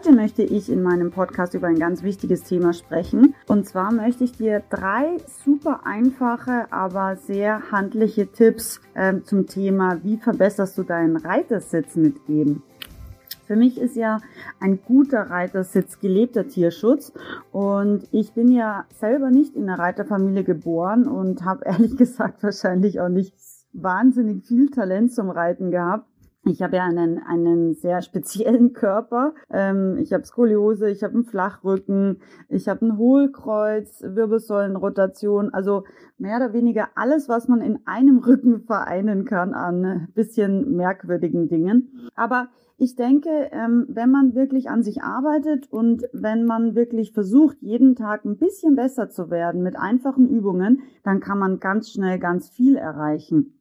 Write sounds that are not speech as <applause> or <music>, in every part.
Heute möchte ich in meinem Podcast über ein ganz wichtiges Thema sprechen. Und zwar möchte ich dir drei super einfache, aber sehr handliche Tipps äh, zum Thema, wie verbesserst du deinen Reitersitz mitgeben. Für mich ist ja ein guter Reitersitz gelebter Tierschutz und ich bin ja selber nicht in einer Reiterfamilie geboren und habe <laughs> ehrlich gesagt wahrscheinlich auch nicht wahnsinnig viel Talent zum Reiten gehabt. Ich habe ja einen, einen sehr speziellen <laughs> Körper. Ähm, ich habe Skoliose, ich habe einen Flachrücken, ich habe ein Hohlkreuz, Wirbelsäulenrotation, also mehr oder weniger alles, was man in einem <laughs> Rücken vereinen kann an bisschen merkwürdigen Dingen. Aber ich denke, ähm, wenn man wirklich an sich arbeitet und wenn man wirklich versucht, jeden Tag ein bisschen besser zu werden mit einfachen Übungen, dann kann man ganz schnell ganz viel erreichen.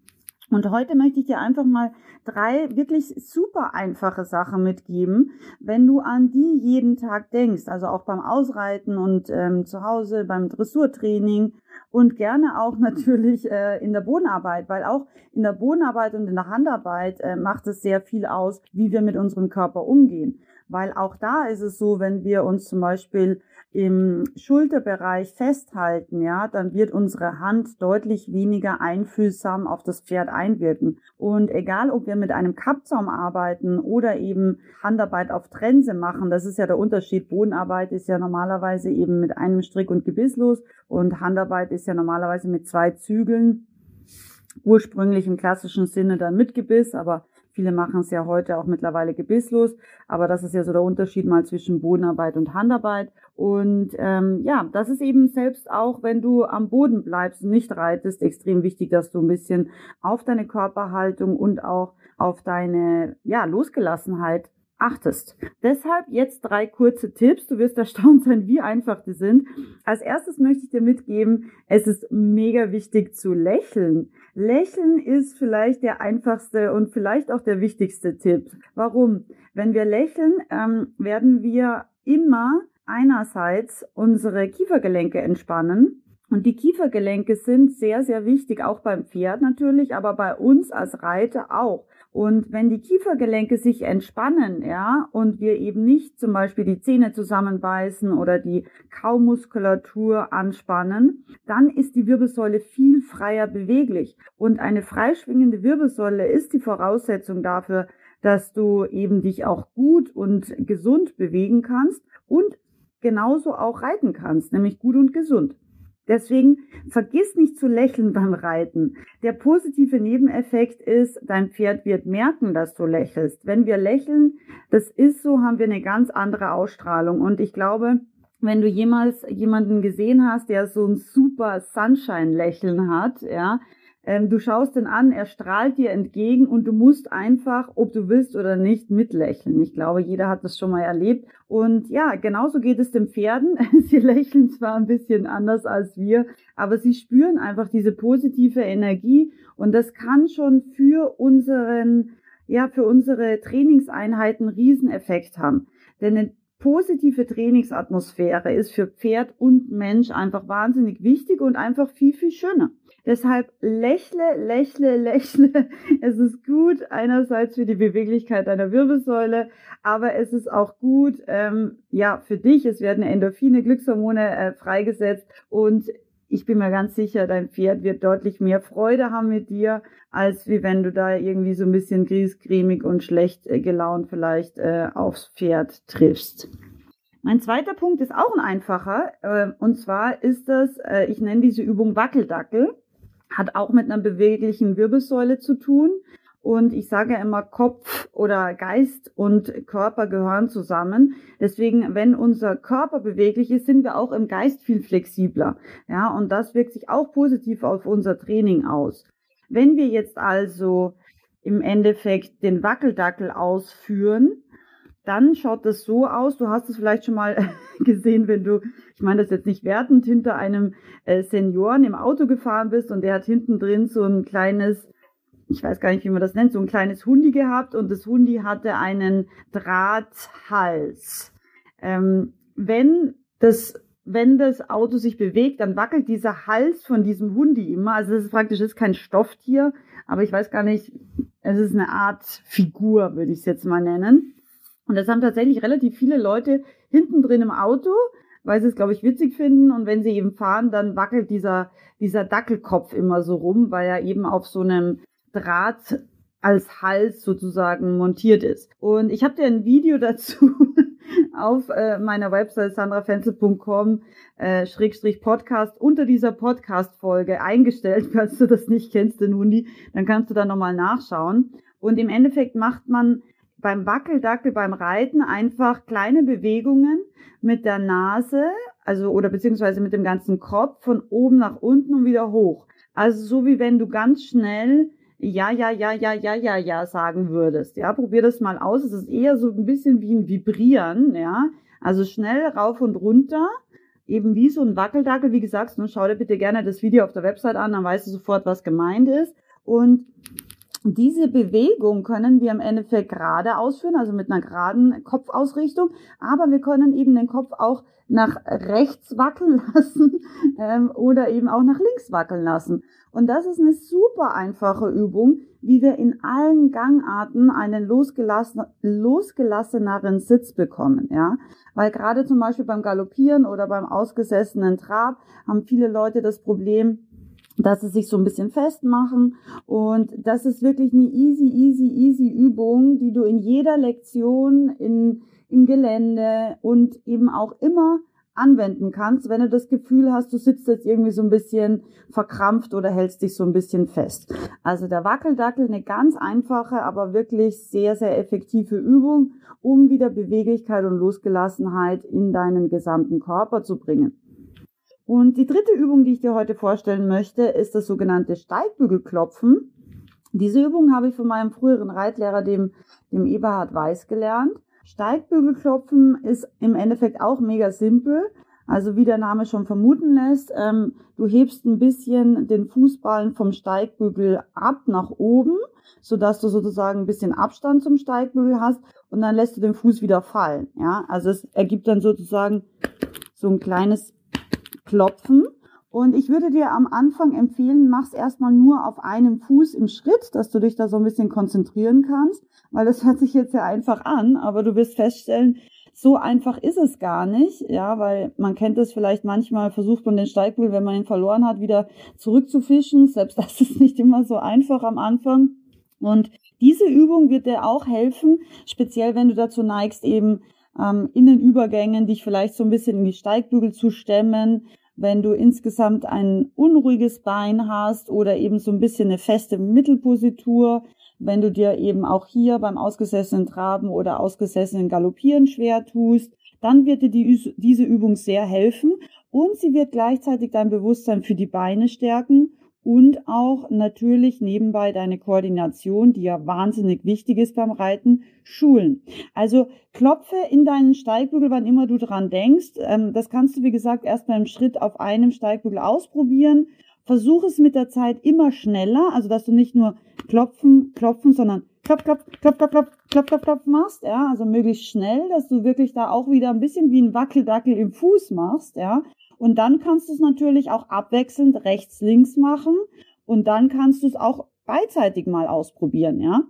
Und heute möchte ich dir einfach mal drei wirklich super einfache Sachen mitgeben, wenn du an die jeden Tag denkst, also auch beim Ausreiten und ähm, zu Hause beim Dressurtraining und gerne auch <laughs> natürlich äh, in der Bodenarbeit, weil auch in der Bodenarbeit und in der Handarbeit äh, macht es sehr viel aus, wie wir mit unserem Körper umgehen. Weil auch da ist es so, wenn wir uns zum Beispiel im Schulterbereich festhalten, ja, dann wird unsere Hand deutlich weniger einfühlsam auf das Pferd einwirken. Und egal, ob wir mit einem Kappzaum arbeiten oder eben Handarbeit auf Trense machen, das ist ja der Unterschied. Bodenarbeit ist ja normalerweise eben mit einem Strick und Gebiss los und Handarbeit ist ja normalerweise mit zwei Zügeln ursprünglich im klassischen Sinne dann mit Gebiss, aber Viele machen es ja heute auch mittlerweile gebisslos, aber das ist ja so der Unterschied mal zwischen Bodenarbeit und Handarbeit. Und ähm, ja, das ist eben selbst auch, wenn du am Boden bleibst und nicht reitest, extrem wichtig, dass du ein bisschen auf deine Körperhaltung und auch auf deine ja, Losgelassenheit achtest. Deshalb jetzt drei kurze Tipps. Du wirst erstaunt sein, wie einfach die sind. Als erstes möchte ich dir mitgeben, es ist mega wichtig zu lächeln. Lächeln ist vielleicht der einfachste und vielleicht auch der wichtigste Tipp. Warum? Wenn wir lächeln, ähm, werden wir immer einerseits unsere Kiefergelenke entspannen. Und die Kiefergelenke sind sehr, sehr wichtig, auch beim Pferd natürlich, aber bei uns als Reiter auch. Und wenn die Kiefergelenke sich entspannen, ja, und wir eben nicht zum Beispiel die Zähne zusammenbeißen oder die Kaumuskulatur anspannen, dann ist die Wirbelsäule viel freier beweglich. Und eine freischwingende Wirbelsäule ist die Voraussetzung dafür, dass du eben dich auch gut und gesund bewegen kannst und genauso auch reiten kannst, nämlich gut und gesund. Deswegen vergiss nicht zu lächeln beim Reiten. Der positive Nebeneffekt ist, dein Pferd wird merken, dass du lächelst. Wenn wir lächeln, das ist so, haben wir eine ganz andere Ausstrahlung. Und ich glaube, wenn du jemals jemanden gesehen hast, der so ein super Sunshine-Lächeln hat, ja, ähm, du schaust ihn an, er strahlt dir entgegen und du musst einfach, ob du willst oder nicht, mitlächeln. Ich glaube, jeder hat das schon mal erlebt. Und ja, genauso geht es den Pferden. <laughs> sie lächeln zwar ein bisschen anders als wir, aber sie spüren einfach diese positive Energie und das kann schon für unseren, ja, für unsere Trainingseinheiten Rieseneffekt haben. Denn eine positive Trainingsatmosphäre ist für Pferd und Mensch einfach wahnsinnig wichtig und einfach viel, viel schöner. Deshalb lächle, lächle, <laughs> lächle. Es ist gut einerseits für die Beweglichkeit deiner Wirbelsäule, aber es ist auch gut, ähm, ja, für dich. Es werden Endorphine, Glückshormone äh, freigesetzt und ich bin mir ganz sicher, dein Pferd wird deutlich mehr Freude haben mit dir, als wie wenn du da irgendwie so ein bisschen griesgrämig und schlecht äh, gelaunt vielleicht äh, aufs Pferd triffst. Mein zweiter Punkt ist auch ein einfacher, äh, und zwar ist das, äh, ich nenne diese Übung Wackeldackel hat auch mit einer beweglichen Wirbelsäule zu tun. Und ich sage immer, Kopf oder Geist und Körper gehören zusammen. Deswegen, wenn unser Körper beweglich ist, sind wir auch im Geist viel flexibler. Ja, und das wirkt sich auch positiv auf unser Training aus. Wenn wir jetzt also im Endeffekt den Wackeldackel ausführen, dann schaut das so aus. Du hast es vielleicht schon mal <laughs> gesehen, wenn du, ich meine das jetzt nicht wertend, hinter einem äh, Senioren im Auto gefahren bist und der hat hinten drin so ein kleines, ich weiß gar nicht, wie man das nennt, so ein kleines Hundi gehabt und das Hundi hatte einen Drahthals. Ähm, wenn das wenn das Auto sich bewegt, dann wackelt dieser Hals von diesem Hundi immer. Also das ist praktisch ist kein Stofftier, aber ich weiß gar nicht, es ist eine Art Figur, würde ich es jetzt mal nennen. Und das haben tatsächlich relativ viele Leute hinten drin im Auto, weil sie es, glaube ich, witzig finden. Und wenn sie eben fahren, dann wackelt dieser, dieser Dackelkopf immer so rum, weil er eben auf so einem Draht als Hals sozusagen montiert ist. Und ich habe dir ein Video <laughs> dazu auf äh, meiner Website sandrafenzel.com äh, Schrägstrich Podcast unter dieser Podcast-Folge eingestellt. <laughs> Falls du das nicht kennst, den Hundi, dann kannst du da nochmal nachschauen. Und im Endeffekt macht man beim Wackeldackel, beim Reiten einfach kleine Bewegungen mit der Nase, also oder beziehungsweise mit dem ganzen Kopf von oben nach unten und wieder hoch. Also so wie wenn du ganz schnell ja, ja, ja, ja, ja, ja, ja sagen würdest. Ja, probier das mal aus. Es ist eher so ein bisschen wie ein Vibrieren, ja. Also schnell rauf und runter. Eben wie so ein Wackeldackel, wie gesagt, nur schau dir bitte gerne das Video auf der Website an, dann weißt du sofort, was gemeint ist. Und diese Bewegung können wir im Endeffekt gerade ausführen, also mit einer geraden Kopfausrichtung, aber wir können eben den Kopf auch nach rechts wackeln <laughs> lassen ähm, oder eben auch nach links wackeln lassen. Und das ist eine super einfache Übung, wie wir in allen Gangarten einen losgelassen, losgelasseneren Sitz bekommen, ja. Weil gerade zum Beispiel beim Galoppieren oder beim ausgesessenen Trab haben viele Leute das Problem, dass sie sich so ein bisschen festmachen. Und das ist wirklich eine easy, easy, easy Übung, die du in jeder Lektion, in, im Gelände und eben auch immer anwenden kannst, wenn du das Gefühl hast, du sitzt jetzt irgendwie so ein bisschen verkrampft oder hältst dich so ein bisschen fest. Also der Wackeldackel, eine ganz einfache, aber wirklich sehr, sehr effektive Übung, um wieder Beweglichkeit und Losgelassenheit in deinen gesamten Körper zu bringen. Und die dritte Übung, die ich dir heute vorstellen möchte, ist das sogenannte Steigbügelklopfen. Diese Übung habe ich von meinem früheren Reitlehrer, dem, dem Eberhard Weiß, gelernt. Steigbügelklopfen ist im Endeffekt auch mega simpel. Also wie der Name schon vermuten lässt, ähm, du hebst ein bisschen den Fußballen vom Steigbügel ab nach oben, sodass du sozusagen ein bisschen Abstand zum Steigbügel hast und dann lässt du den Fuß wieder fallen. Ja, also es ergibt dann sozusagen so ein kleines klopfen. Und ich würde dir am Anfang empfehlen, mach's erstmal nur auf einem Fuß im Schritt, dass du dich da so ein bisschen konzentrieren kannst, weil das <laughs> hört sich jetzt ja einfach an, aber du wirst feststellen, so einfach ist es gar nicht, ja, weil man kennt es vielleicht manchmal, versucht man den Steigbügel, wenn man ihn verloren hat, wieder zurückzufischen. Selbst <laughs> das ist nicht immer so einfach am Anfang. Und diese Übung wird dir auch helfen, speziell wenn du dazu neigst, eben ähm, in den Übergängen dich vielleicht so ein bisschen in die Steigbügel zu stemmen, wenn du insgesamt ein unruhiges Bein hast oder eben so ein bisschen eine feste Mittelpositur, wenn du dir eben auch hier beim ausgesessenen Traben oder ausgesessenen Galoppieren schwer tust, dann wird dir die, diese Übung sehr helfen und sie wird gleichzeitig dein Bewusstsein für die Beine stärken und auch natürlich nebenbei deine Koordination, die ja wahnsinnig wichtig ist beim Reiten, schulen. Also klopfe in deinen Steigbügel, wann immer du dran denkst. Ähm, das kannst du, wie gesagt, erst beim Schritt auf einem Steigbügel ausprobieren. Versuch es mit der Zeit immer schneller, also dass du nicht nur klopfen, klopfen, sondern klopf, klopf, klopf, klopf, klopf, klopf, klopf, klopf machst, ja, also möglichst schnell, dass du wirklich da auch wieder ein bisschen wie ein Wackeldackel im Fuß machst, ja, und dann kannst du es natürlich auch abwechselnd rechts, links machen. Und dann kannst du es auch beidseitig mal ausprobieren, ja.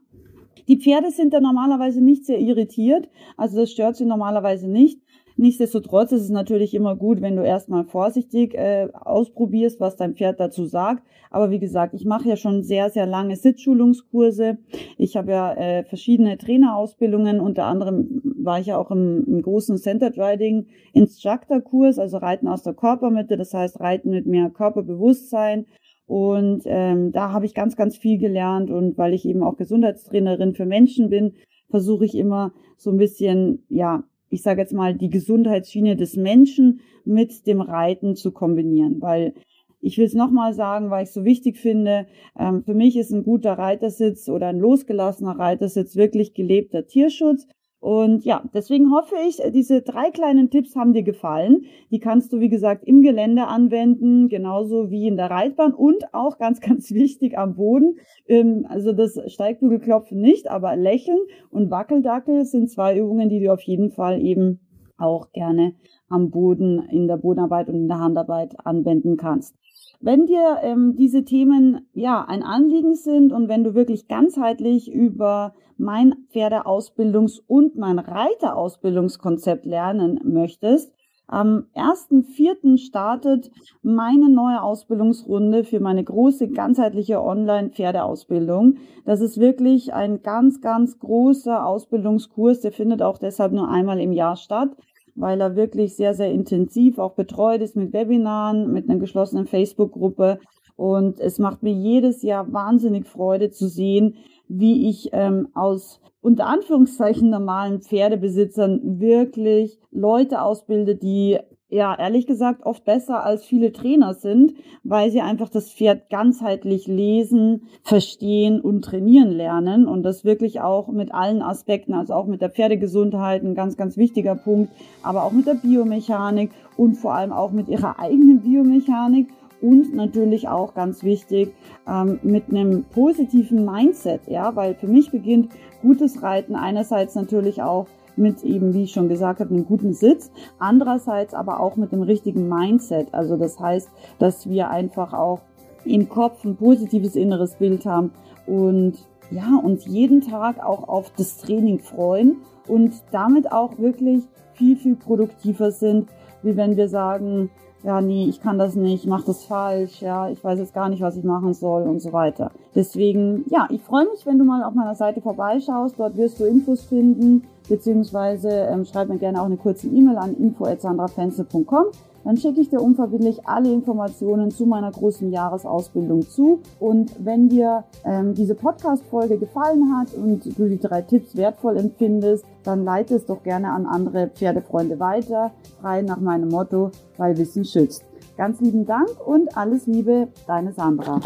Die Pferde sind da normalerweise nicht sehr irritiert. Also das stört sie normalerweise nicht. Nichtsdestotrotz ist es natürlich immer gut, wenn du erstmal vorsichtig äh, ausprobierst, was dein Pferd dazu sagt. Aber wie gesagt, ich mache ja schon sehr, sehr lange Sitzschulungskurse. Ich habe ja äh, verschiedene Trainerausbildungen. Unter anderem war ich ja auch im, im großen Centered Riding Instructor Kurs, also Reiten aus der Körpermitte, das heißt Reiten mit mehr Körperbewusstsein. Und ähm, da habe ich ganz, ganz viel gelernt. Und weil ich eben auch Gesundheitstrainerin für Menschen bin, versuche ich immer so ein bisschen, ja, ich sage jetzt mal, die Gesundheitsschiene des Menschen mit dem Reiten zu kombinieren, weil ich will es nochmal sagen, weil ich es so wichtig finde. Ähm, für mich ist ein guter Reitersitz oder ein losgelassener Reitersitz wirklich gelebter Tierschutz. Und ja, deswegen hoffe ich, diese drei kleinen Tipps haben dir gefallen. Die kannst du, wie gesagt, im Gelände anwenden, genauso wie in der Reitbahn und auch ganz, <laughs> ganz wichtig am Boden. Ähm, also das Steigbügelklopfen nicht, aber Lächeln und Wackeldackel sind zwei Übungen, die du auf jeden Fall eben auch gerne am Boden, in der Bodenarbeit und in der Handarbeit anwenden kannst. Wenn dir ähm, diese Themen ja ein Anliegen sind und wenn du wirklich ganzheitlich über mein Pferdeausbildungs- und mein Reiterausbildungskonzept lernen möchtest, am 1.4. startet meine neue Ausbildungsrunde für meine große ganzheitliche Online-Pferdeausbildung. Das ist wirklich ein ganz, ganz großer Ausbildungskurs. Der findet auch deshalb nur einmal im Jahr statt weil er wirklich sehr, sehr intensiv auch betreut ist mit Webinaren, mit einer geschlossenen Facebook-Gruppe. Und es macht mir jedes Jahr wahnsinnig Freude zu sehen, wie ich ähm, aus unter Anführungszeichen normalen Pferdebesitzern wirklich Leute ausbilde, die ja, ehrlich gesagt, oft besser als viele Trainer sind, weil sie einfach das Pferd ganzheitlich lesen, verstehen und trainieren lernen. Und das wirklich auch mit allen Aspekten, also auch mit der Pferdegesundheit, ein ganz, ganz wichtiger Punkt, aber auch mit der Biomechanik und vor allem auch mit ihrer eigenen Biomechanik und natürlich auch ganz wichtig ähm, mit einem positiven Mindset, ja, weil für mich beginnt gutes Reiten einerseits natürlich auch mit eben, wie ich schon gesagt habe, einem guten Sitz, andererseits aber auch mit dem richtigen Mindset. Also das heißt, dass wir einfach auch im Kopf ein positives inneres Bild haben und ja, uns jeden Tag auch auf das Training freuen und damit auch wirklich viel, viel produktiver sind, wie wenn wir sagen, ja, nee, ich kann das nicht, ich mache das falsch, ja, ich weiß jetzt gar nicht, was ich machen soll und so weiter. Deswegen, ja, ich freue mich, wenn du mal auf meiner Seite vorbeischaust. Dort wirst du Infos finden, beziehungsweise ähm, schreib mir gerne auch eine kurze E-Mail an info@sandrafenzel.com. Dann schicke ich dir unverbindlich alle Informationen zu meiner großen Jahresausbildung zu. Und wenn dir ähm, diese Podcast-Folge gefallen hat und du die drei Tipps wertvoll empfindest, dann leite es doch gerne an andere Pferdefreunde weiter, frei nach meinem Motto, weil Wissen schützt. Ganz lieben Dank und alles Liebe, deine Sandra.